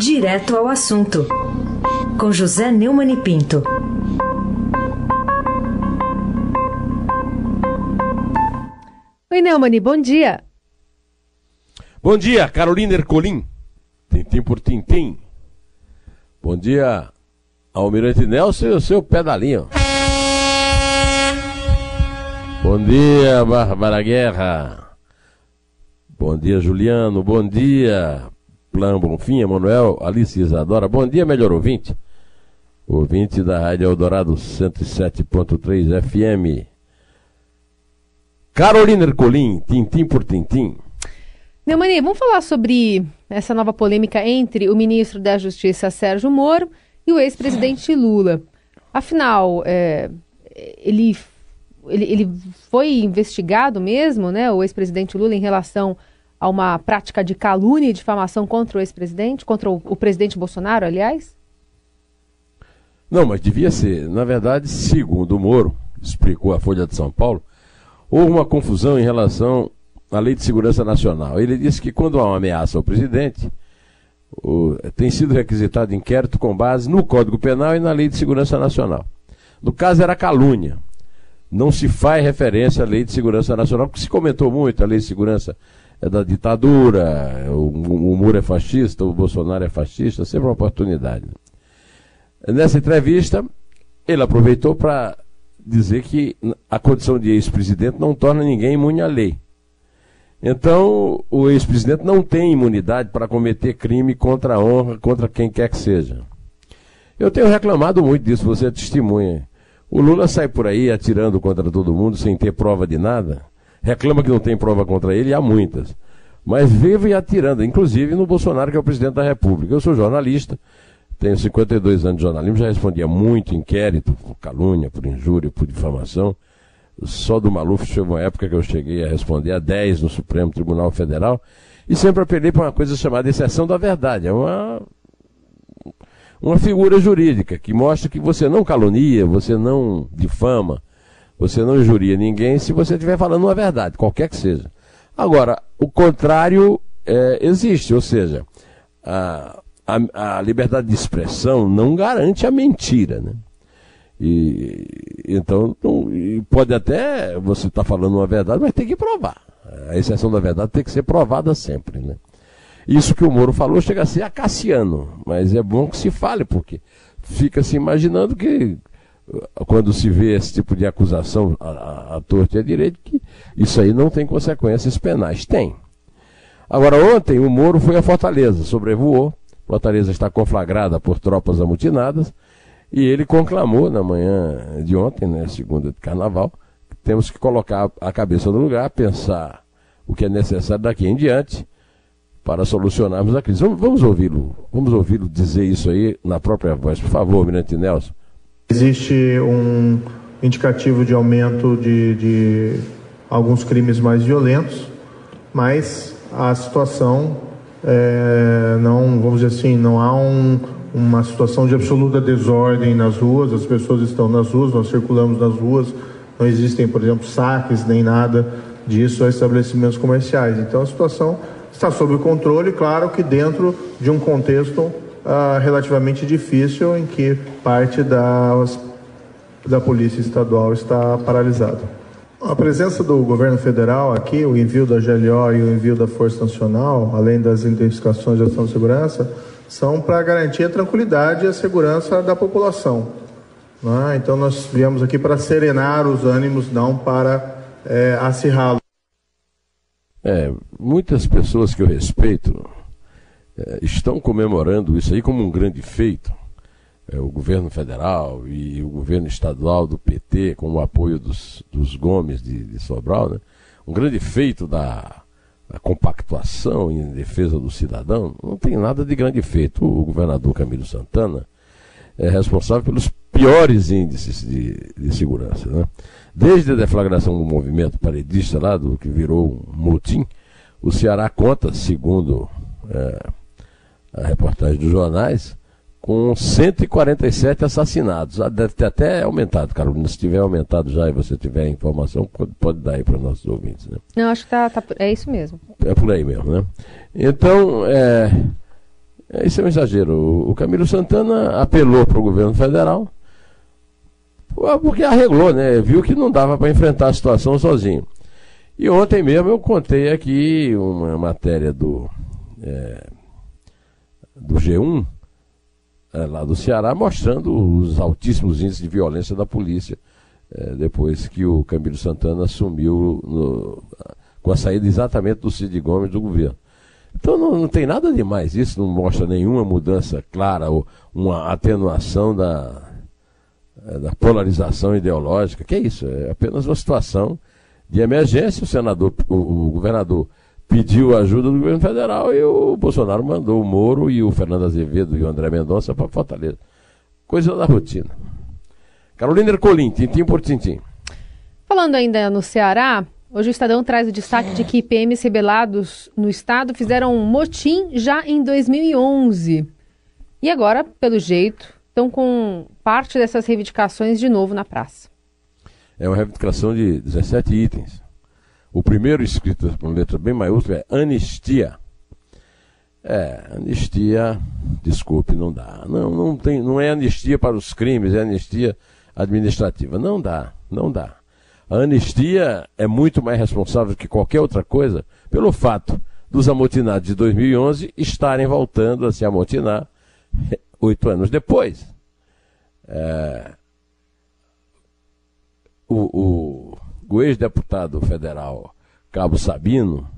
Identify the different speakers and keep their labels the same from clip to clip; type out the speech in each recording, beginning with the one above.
Speaker 1: Direto ao assunto, com José Neumann e Pinto.
Speaker 2: Oi, Neumani, bom dia.
Speaker 3: Bom dia, Carolina Ercolim. Tintim por tintim. Bom dia, Almirante Nelson e o seu pedalinho. Bom dia, Bárbara Guerra. Bom dia, Juliano. Bom dia, Plan Bonfim, Emanuel, Alice Isadora. Bom dia, melhor ouvinte. Ouvinte da Rádio Eldorado 107.3 FM. Carolina Ercolim, tintim por tintim.
Speaker 2: Neumani, vamos falar sobre essa nova polêmica entre o ministro da Justiça, Sérgio Moro, e o ex-presidente Lula. Afinal, é, ele, ele, ele foi investigado mesmo, né, o ex-presidente Lula, em relação a uma prática de calúnia e difamação contra o ex-presidente, contra o, o, presidente Bolsonaro, aliás?
Speaker 3: Não, mas devia ser. Na verdade, segundo o Moro, explicou a Folha de São Paulo, houve uma confusão em relação à Lei de Segurança Nacional. Ele disse que quando há uma ameaça ao presidente, o, tem sido requisitado inquérito com base no Código Penal e na Lei de Segurança Nacional. No caso era calúnia. Não se faz referência à Lei de Segurança Nacional, porque se comentou muito a Lei de Segurança é da ditadura, o, o Muro é fascista, o Bolsonaro é fascista, sempre uma oportunidade. Nessa entrevista, ele aproveitou para dizer que a condição de ex-presidente não torna ninguém imune à lei. Então, o ex-presidente não tem imunidade para cometer crime contra a honra, contra quem quer que seja. Eu tenho reclamado muito disso, você é testemunha. O Lula sai por aí atirando contra todo mundo sem ter prova de nada reclama que não tem prova contra ele, e há muitas. Mas vive atirando, inclusive no Bolsonaro, que é o presidente da República. Eu sou jornalista, tenho 52 anos de jornalismo, já respondia muito inquérito por calúnia, por injúria, por difamação. Só do Maluf chegou uma época que eu cheguei a responder a 10 no Supremo Tribunal Federal e sempre apelei para uma coisa chamada exceção da verdade. É uma, uma figura jurídica que mostra que você não calunia, você não difama, você não injuria ninguém se você estiver falando uma verdade, qualquer que seja. Agora, o contrário é, existe, ou seja, a, a, a, liberdade de expressão não garante a mentira, né? E, então, não, e pode até você estar tá falando uma verdade, mas tem que provar. A exceção da verdade tem que ser provada sempre, né? Isso que o Moro falou chega a ser acaciano, mas é bom que se fale, porque fica se imaginando que quando se vê esse tipo de acusação à, à torta e à direita, que isso aí não tem consequências penais. Tem. Agora, ontem o Moro foi a Fortaleza, sobrevoou. Fortaleza está conflagrada por tropas amotinadas. E ele conclamou na manhã de ontem, né, segunda de carnaval, que temos que colocar a cabeça no lugar, pensar o que é necessário daqui em diante para solucionarmos a crise. Vamos ouvi-lo, vamos ouvi-lo dizer isso aí na própria voz. Por favor, Mirante Nelson.
Speaker 4: Existe um indicativo de aumento de, de alguns crimes mais violentos, mas a situação é, não, vamos dizer assim, não há um, uma situação de absoluta desordem nas ruas, as pessoas estão nas ruas, nós circulamos nas ruas, não existem, por exemplo, saques nem nada disso a estabelecimentos comerciais. Então a situação está sob controle, claro que dentro de um contexto uh, relativamente difícil em que parte das, da Polícia Estadual está paralisada. A presença do governo federal aqui, o envio da GLO e o envio da Força Nacional, além das intensificações de ação de segurança, são para garantir a tranquilidade e a segurança da população. É? Então nós viemos aqui para serenar os ânimos, não para é, acirrá-los.
Speaker 3: É, muitas pessoas que eu respeito estão comemorando isso aí como um grande feito. É, o governo federal e o governo estadual do PT, com o apoio dos, dos Gomes de, de Sobral, né? um grande feito da, da compactuação em defesa do cidadão. Não tem nada de grande feito. O governador Camilo Santana é responsável pelos piores índices de, de segurança. Né? Desde a deflagração do movimento paredista lá, do que virou um motim, o Ceará conta, segundo é, a reportagem dos jornais, com 147 assassinados. Ah, deve ter até aumentado, Carolina. Se tiver aumentado já e você tiver informação, pode, pode dar aí para os nossos ouvintes. Né?
Speaker 2: Não, acho que tá, tá, é isso mesmo.
Speaker 3: É por aí mesmo, né? Então, é, É, isso é um exagero. O, o Camilo Santana apelou para o governo federal, porque arreglou, né? Viu que não dava para enfrentar a situação sozinho. E ontem mesmo eu contei aqui uma matéria do, é, do G1, é, lá do Ceará, mostrando os altíssimos índices de violência da polícia é, depois que o Camilo Santana assumiu no, com a saída exatamente do Cid Gomes do governo. Então não, não, tem nada demais, isso não mostra nenhuma mudança clara ou uma atenuação da, é, da polarização ideológica. Que é isso? É apenas uma situação de emergência. O senador, o, o governador pediu ajuda do governo federal e o Bolsonaro mandou o Moro e o Fernando Azevedo e o André Mendonça para Fortaleza. Coisa da rotina. Carolina Ercolim, tintim por tintim.
Speaker 2: Falando ainda no Ceará, hoje o Estadão traz o destaque de que PMs rebelados no estado fizeram um motim já em 2011. E agora, pelo jeito, estão com parte dessas reivindicações de novo na praça.
Speaker 3: É uma reivindicação de 17 itens. O primeiro escrito com letra bem maiúscula é anistia. É, anistia, desculpe, não dá. Não, não, tem, não é anistia para os crimes, é anistia administrativa. Não dá, não dá. A anistia é muito mais responsável que qualquer outra coisa pelo fato dos amotinados de 2011 estarem voltando a se amotinar oito anos depois. É, o, o, o ex-deputado federal Cabo Sabino,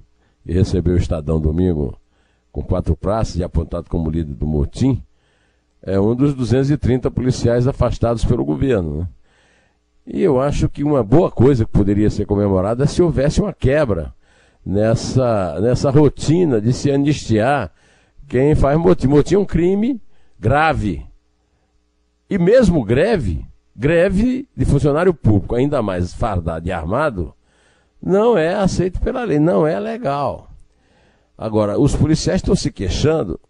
Speaker 3: que recebeu o Estadão domingo com quatro praças e apontado como líder do motim, é um dos 230 policiais afastados pelo governo. Né? E eu acho que uma boa coisa que poderia ser comemorada é se houvesse uma quebra nessa, nessa rotina de se anistiar quem faz motim. Motim é um crime grave. E mesmo greve, greve de funcionário público, ainda mais fardado e armado, não é aceito pela lei, não é legal. Agora, os policiais estão se queixando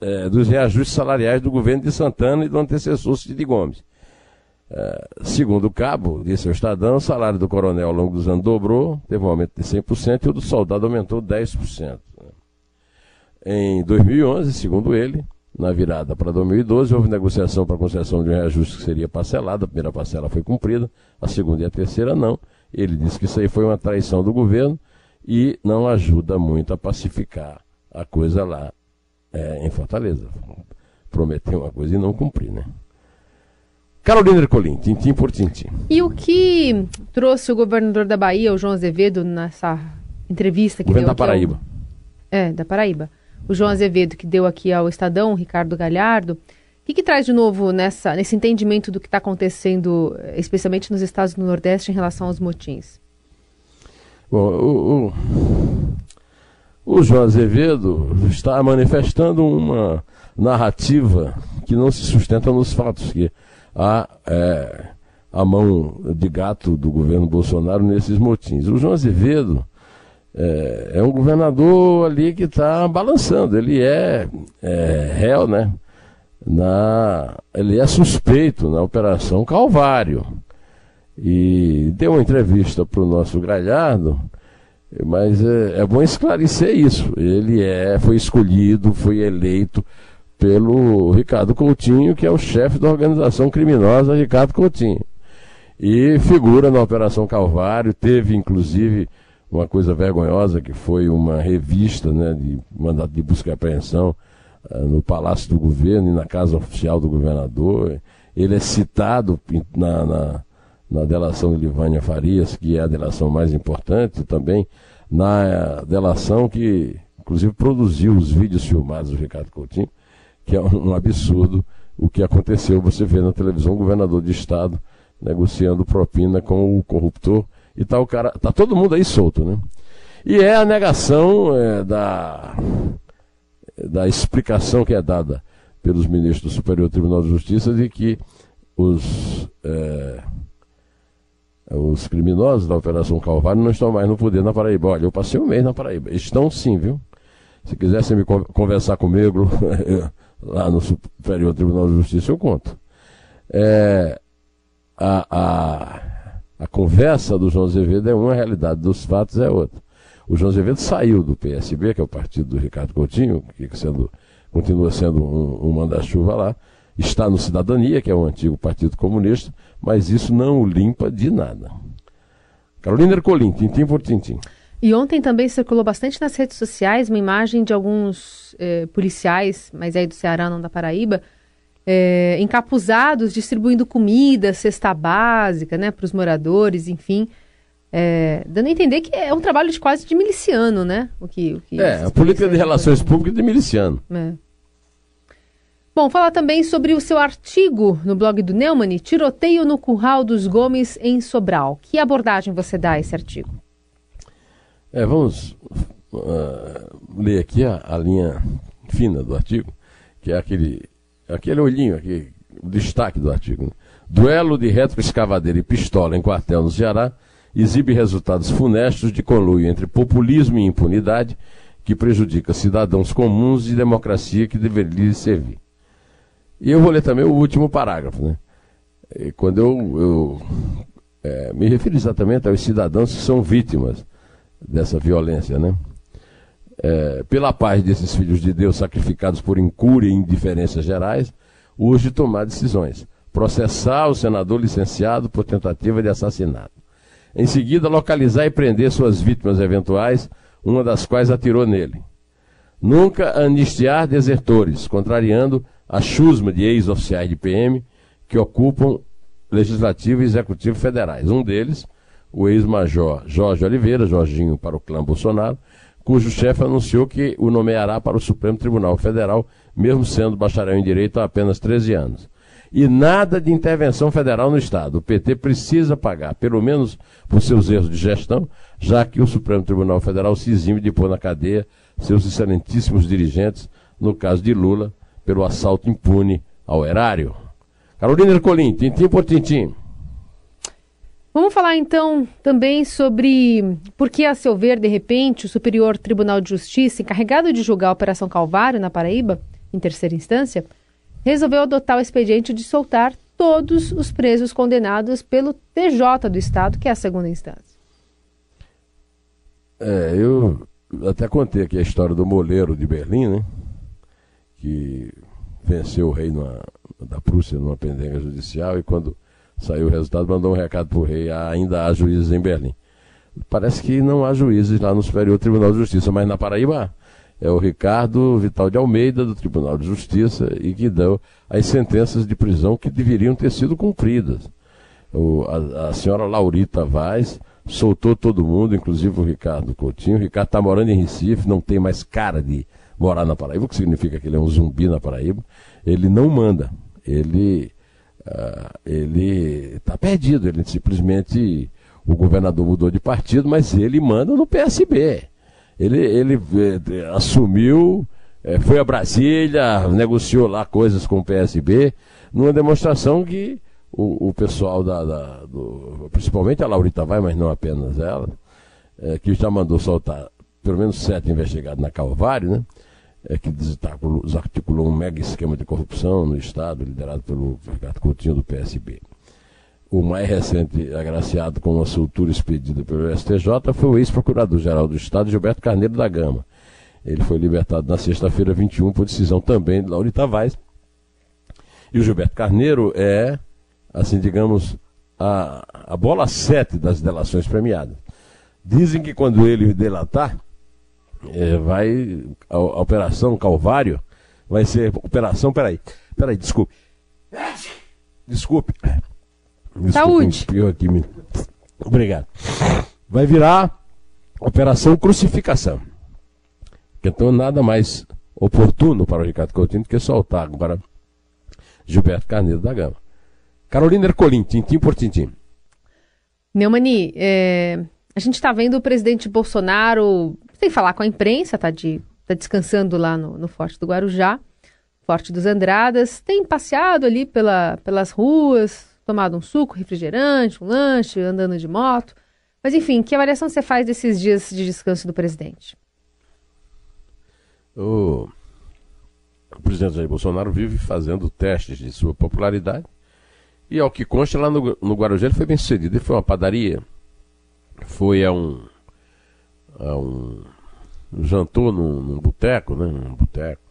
Speaker 3: é, dos reajustes salariais do governo de Santana e do antecessor Cid Gomes. É, segundo o cabo, disse o Estadão, o salário do coronel ao longo dos anos dobrou, teve um aumento de 100% e o do soldado aumentou 10%. Em 2011, segundo ele, na virada para 2012, houve negociação para concessão de um reajuste que seria parcelado, a primeira parcela foi cumprida, a segunda e a terceira não. Ele disse que isso aí foi uma traição do governo e não ajuda muito a pacificar a coisa lá é, em Fortaleza. Prometer uma coisa e não cumprir, né? Carolina Ercolim, tintim por tintim.
Speaker 2: E o que trouxe o governador da Bahia, o João Azevedo, nessa entrevista que
Speaker 3: Governo
Speaker 2: deu
Speaker 3: da Paraíba. Ao...
Speaker 2: É, da Paraíba. O João Azevedo, que deu aqui ao Estadão, Ricardo Galhardo. O que, que traz de novo nessa, nesse entendimento do que está acontecendo, especialmente nos estados do Nordeste, em relação aos motins?
Speaker 3: Bom, o, o, o João Azevedo está manifestando uma narrativa que não se sustenta nos fatos, que há é, a mão de gato do governo Bolsonaro nesses motins. O João Azevedo é, é um governador ali que está balançando, ele é, é réu, né? Na, ele é suspeito na Operação Calvário. E deu uma entrevista para o nosso Galhardo mas é, é, bom esclarecer isso. Ele é, foi escolhido, foi eleito pelo Ricardo Coutinho, que é o chefe da organização criminosa Ricardo Coutinho. E figura na Operação Calvário, teve inclusive uma coisa vergonhosa que foi uma revista né, de mandato de busca e apreensão uh, no Palácio do Governo e na Casa Oficial do Governador. Ele é citado na, na na delação de Livânia Farias, que é a delação mais importante também, na delação que, inclusive, produziu os vídeos filmados do Ricardo Coutinho, que é um absurdo o que aconteceu. Você vê na televisão o governador de estado negociando propina com o corruptor e tá o cara, tá todo mundo aí solto, né? E é a negação é, da, da explicação que é dada pelos ministros do Superior Tribunal de Justiça de que os é, os criminosos da Operação Calvário não estão mais no poder na Paraíba. Olha, eu passei um mês na Paraíba. Estão sim, viu? Se quisessem me conversar comigo lá no Superior Tribunal de Justiça, eu conto. É, a, a, a conversa do João Azevedo é uma, a realidade dos fatos é outra. O João Azevedo saiu do PSB, que é o partido do Ricardo Coutinho, que sendo continua sendo um, um manda-chuva lá, está no Cidadania, que é o antigo Partido Comunista, mas isso não o limpa de nada. Carolina Ercolim, tintim por tintim.
Speaker 2: E ontem também circulou bastante nas redes sociais uma imagem de alguns eh, policiais, mas aí do Ceará, não da Paraíba, eh, encapuzados, distribuindo comida, cesta básica, né, para os moradores, enfim. É, dando a entender que é um trabalho de quase de miliciano, né? O que, o que
Speaker 3: é, a política de relações públicas de miliciano.
Speaker 2: É. Bom, falar também sobre o seu artigo no blog do Neumann, Tiroteio no Curral dos Gomes em Sobral. Que abordagem você dá a esse artigo?
Speaker 3: É, vamos uh, ler aqui a, a, linha fina do artigo, que é aquele, aquele olhinho, aqui, o destaque do artigo. Né? Duelo de retroescavadeira e pistola em quartel no Ceará exibe resultados funestos de conluio entre populismo e impunidade que prejudica cidadãos comuns e democracia que deveria servir. E eu vou ler também o último parágrafo. Né? E quando eu, eu é, me refiro exatamente aos cidadãos que são vítimas dessa violência. Né? É, pela paz desses filhos de Deus sacrificados por incúria e indiferenças gerais, urge tomar decisões. Processar o senador licenciado por tentativa de assassinato em seguida, localizar e prender suas vítimas eventuais, uma das quais atirou nele. Nunca anistiar desertores, contrariando a chusma de ex-oficiais de PM que ocupam legislativo e executivo federais. Um deles, o ex-major Jorge Oliveira, Jorginho para o clã Bolsonaro, cujo chefe anunciou que o nomeará para o Supremo Tribunal Federal, mesmo sendo bacharel em direito há apenas 13 anos e nada de intervenção federal no Estado. O PT precisa pagar, pelo menos por seus erros de gestão, já que o Supremo Tribunal Federal se exime de pôr na cadeia seus excelentíssimos dirigentes, no caso de Lula, pelo assalto impune ao erário. Carolina Ercolim, tintim por tintim.
Speaker 2: Vamos falar então também sobre por que, a seu ver, de repente, o Superior Tribunal de Justiça, encarregado de julgar a Operação Calvário na Paraíba, em terceira instância, resolveu adotar o expediente de soltar todos os presos condenados pelo TJ do Estado, que é a segunda instância.
Speaker 3: É, eu até contei aqui a história do moleiro de Berlim, né? Que venceu o rei numa, da Prússia numa pendenga judicial e quando saiu o resultado mandou um recado para o rei, ainda há juízes em Berlim. Parece que não há juízes lá no Superior Tribunal de Justiça, mas na Paraíba é o Ricardo Vital de Almeida, do Tribunal de Justiça, e que deu as sentenças de prisão que deveriam ter sido cumpridas. O, a, a, senhora Laurita Vaz soltou todo mundo, inclusive o Ricardo Coutinho. O Ricardo está morando em Recife, não tem mais cara de morar na Paraíba, o que significa que ele é um zumbi na Paraíba. Ele não manda, ele uh, ele está perdido, ele simplesmente o governador mudou de partido, mas ele manda no PSB ele, ele eh, assumiu, eh, foi a Brasília, negociou lá coisas com o PSB, numa demonstração que o, o pessoal da, da do, principalmente a Laurita vai, mas não apenas ela, eh, que já mandou soltar pelo menos sete investigados na Calvário, né? É, que desarticulou um mega esquema de corrupção no Estado, liderado pelo Ricardo Coutinho do PSB. O mais recente agraciado com uma soltura expedida pelo STJ foi o ex-procurador-geral do Estado, Gilberto Carneiro da Gama. Ele foi libertado na sexta-feira 21 por decisão também de Laurita Vaz. E o Gilberto Carneiro é, assim, digamos, a, a bola 7 das delações premiadas. Dizem que quando ele delatar, é, vai. A, a, Operação Calvário vai ser. Operação. Peraí. Peraí, desculpe. Desculpe.
Speaker 2: Saúde.
Speaker 3: Aqui, Obrigado. Vai virar Operação Crucificação. Então, nada mais oportuno para o Ricardo Coutinho do que soltar agora Gilberto Carneiro da Gama. Carolina Ercolim, tintim por tintim.
Speaker 2: Neumani, é, a gente está vendo o presidente Bolsonaro, sem falar com a imprensa, está de, tá descansando lá no, no Forte do Guarujá, Forte dos Andradas, tem passeado ali pela, pelas ruas, tomado um suco, refrigerante, um lanche, andando de moto. Mas enfim, que avaliação você faz desses dias de descanso do presidente?
Speaker 3: O, o presidente Jair Bolsonaro vive fazendo testes de sua popularidade. E ao que consta, lá no, no Guarujá ele foi bem sucedido. Ele foi uma padaria, foi a um, a um jantou num, num boteco, né? Um boteco.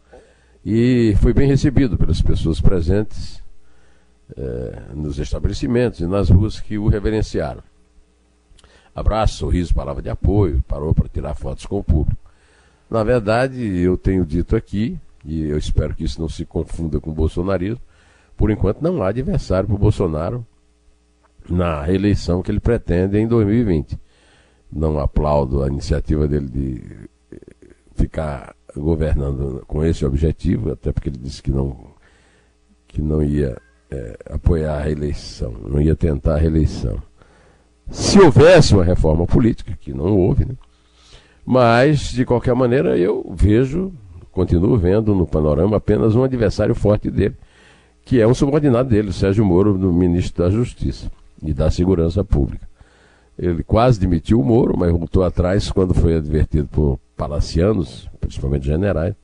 Speaker 3: E foi bem recebido pelas pessoas presentes é, nos estabelecimentos e nas ruas que o reverenciaram. Abraço, sorriso, palavra de apoio, parou para tirar fotos com o público. Na verdade, eu tenho dito aqui, e eu espero que isso não se confunda com o bolsonarismo, por enquanto não há adversário para o Bolsonaro na reeleição que ele pretende em 2020. Não aplaudo a iniciativa dele de ficar governando com esse objetivo, até porque ele disse que não, que não ia é, apoiar a reeleição, não ia tentar a reeleição. Se houvesse uma reforma política, que não houve, né? mas de qualquer maneira eu vejo, continuo vendo no panorama apenas um adversário forte dele, que é um subordinado dele, o Sérgio Moro, no ministro da Justiça e da Segurança Pública. Ele quase demitiu o Moro, mas voltou atrás quando foi advertido por palacianos, principalmente generais,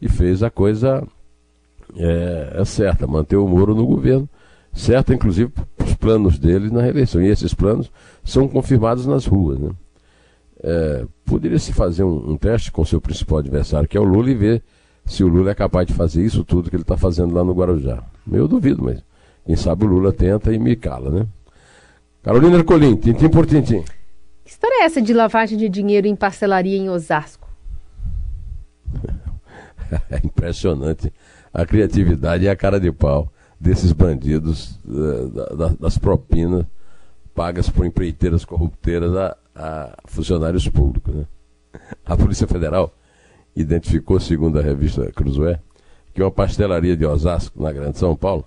Speaker 3: e fez a coisa é, é certa, manter o Moro no governo, certa inclusive os planos dele na reeleição. E esses planos são confirmados nas ruas. Né? É, Poderia-se fazer um, um, teste com seu principal adversário, que é o Lula, e ver se o Lula é capaz de fazer isso tudo que ele está fazendo lá no Guarujá. Eu duvido, mas quem sabe o Lula tenta e me cala, né? Carolina Ercolim, tintim por tintim.
Speaker 2: Que história é essa de lavagem de dinheiro em parcelaria em Osasco?
Speaker 3: é impressionante a criatividade e a cara de pau desses bandidos uh, das propinas pagas por empreiteiras corrupteiras a, a funcionários públicos. Né? A Polícia Federal identificou, segundo a revista Cruzoé, que uma pastelaria de Osasco, na Grande São Paulo,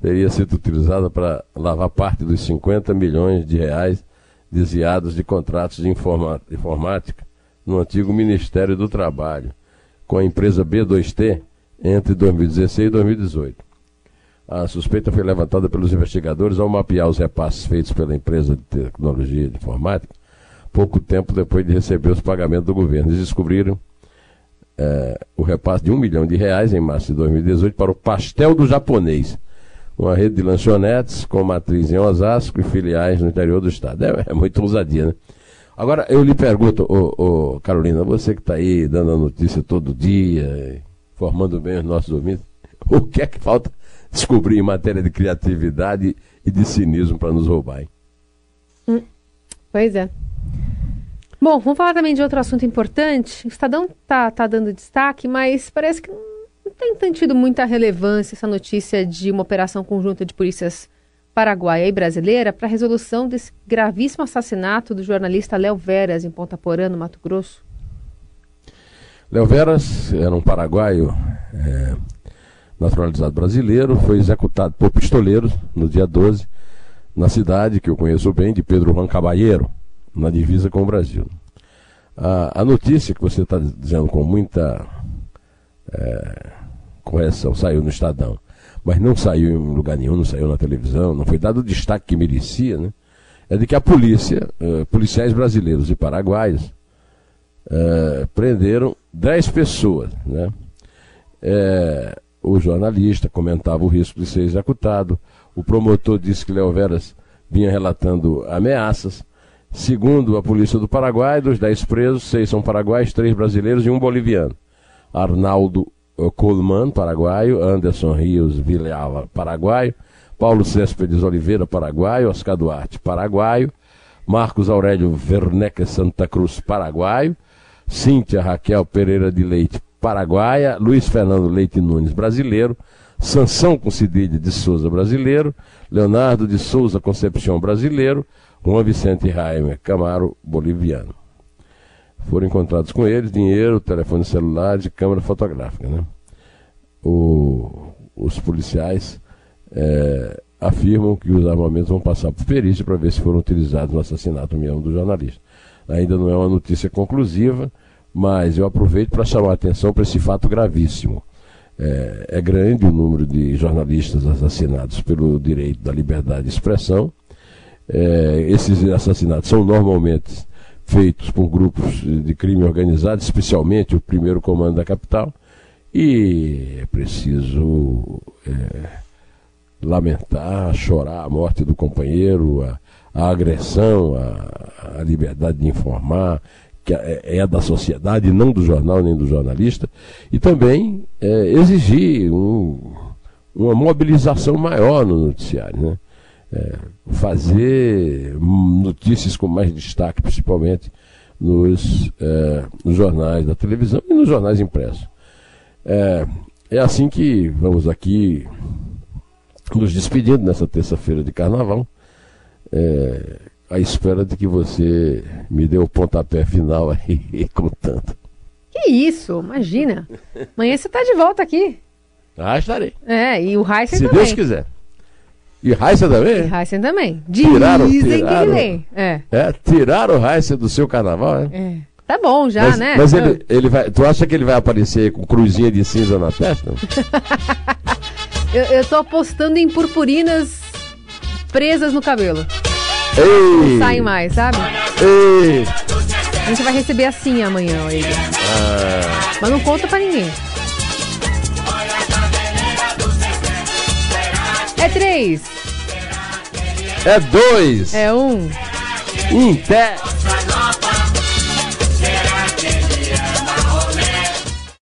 Speaker 3: teria sido utilizada para lavar parte dos 50 milhões de reais desviados de contratos de informática no antigo Ministério do Trabalho, com a empresa B2T entre 2016 e 2018. A suspeita foi levantada pelos investigadores ao mapear os repasses feitos pela empresa de tecnologia de informática pouco tempo depois de receber os pagamentos do governo. Eles descobriram é, o repasse de um milhão de reais em março de 2018 para o Pastel do Japonês, uma rede de lanchonetes com matriz em Osasco e filiais no interior do estado. É, é muito ousadia, né? Agora, eu lhe pergunto, ô, ô Carolina, você que está aí dando a notícia todo dia, formando bem os nossos ouvintes, o que é que falta descobrir em matéria de criatividade e de cinismo para nos roubar, hein?
Speaker 2: Hum, pois é. Bom, vamos falar também de outro assunto importante. O Estadão está tá dando destaque, mas parece que tem, tem tido muita relevância essa notícia de uma operação conjunta de polícias paraguaia e brasileira para a resolução desse gravíssimo assassinato do jornalista Léo Veras em Ponta Porã, no Mato Grosso.
Speaker 3: Léo Veras era um paraguaio é, naturalizado brasileiro, foi executado por pistoleiros no dia 12, na cidade que eu conheço bem, de Pedro Juan Caballero na divisa com o Brasil. A, a notícia que você está dizendo com muita é, correção saiu no Estadão, mas não saiu em lugar nenhum, não saiu na televisão, não foi dado o destaque que merecia, né? É de que a polícia, é, policiais brasileiros e paraguaios, é, prenderam 10 pessoas, né? É, o jornalista comentava o risco de ser executado, o promotor disse que Léo Veras vinha relatando ameaças, Segundo a polícia do Paraguai, dos dez presos, seis são paraguaios, três brasileiros e um boliviano. Arnaldo eh, Coleman, paraguaio, Anderson Rios Vilhava, paraguaio, Paulo Céspedes Oliveira, paraguaio, Oscar Duarte, paraguaio, Marcos Aurélio Werneck Santa Cruz, paraguaio, Cíntia Raquel Pereira de Leite, paraguaia, Luiz Fernando Leite Nunes, brasileiro, Sansão Concidilha de Souza, brasileiro, Leonardo de Souza Concepção, brasileiro, Juan Vicente Raimer Camaro, boliviano. Foram encontrados com eles dinheiro, telefone celular e câmera fotográfica. Né? O, os policiais é, afirmam que os armamentos vão passar por perícia para ver se foram utilizados no assassinato mesmo do jornalista. Ainda não é uma notícia conclusiva, mas eu aproveito para chamar a atenção para esse fato gravíssimo. É, é, grande o número de jornalistas assassinados pelo direito da liberdade de expressão é, esses assassinatos são normalmente feitos por grupos de crime organizado, especialmente o primeiro comando da capital, e é preciso é, lamentar, chorar a morte do companheiro, a, a agressão, a, a liberdade de informar, que é, é da sociedade, não do jornal nem do jornalista, e também é, exigir um, uma mobilização maior no noticiário, né? É, fazer notícias com mais destaque, principalmente nos, é, nos jornais da televisão e nos jornais impressos. É, é assim que vamos aqui nos despedindo nessa terça-feira de carnaval. É, à espera de que você me dê o pontapé final aí contando.
Speaker 2: Que isso, imagina. Amanhã você está de volta aqui.
Speaker 3: Ah, estarei.
Speaker 2: É, e o
Speaker 3: Se
Speaker 2: também.
Speaker 3: Deus quiser. E Heisen também?
Speaker 2: E Heisen também.
Speaker 3: Tiraram-
Speaker 2: Dizem que
Speaker 3: tiraram.
Speaker 2: ele vem. É,
Speaker 3: É, tiraram o Heisen do seu carnaval, é?
Speaker 2: é. Tá bom já,
Speaker 3: mas,
Speaker 2: né?
Speaker 3: mas ele, ele vai. Tu acha que ele vai aparecer com cruzinha de cinza na testa?
Speaker 2: Eu, eu tô apostando em purpurinas presas no cabelo.
Speaker 3: Ei!
Speaker 2: Saem mais, sabe?
Speaker 3: Ei!
Speaker 2: A gente vai receber assim amanhã, ele.
Speaker 3: Ah,
Speaker 2: Mas não conta pra ninguém. É três,
Speaker 3: é dois!
Speaker 2: é um.
Speaker 3: Pé!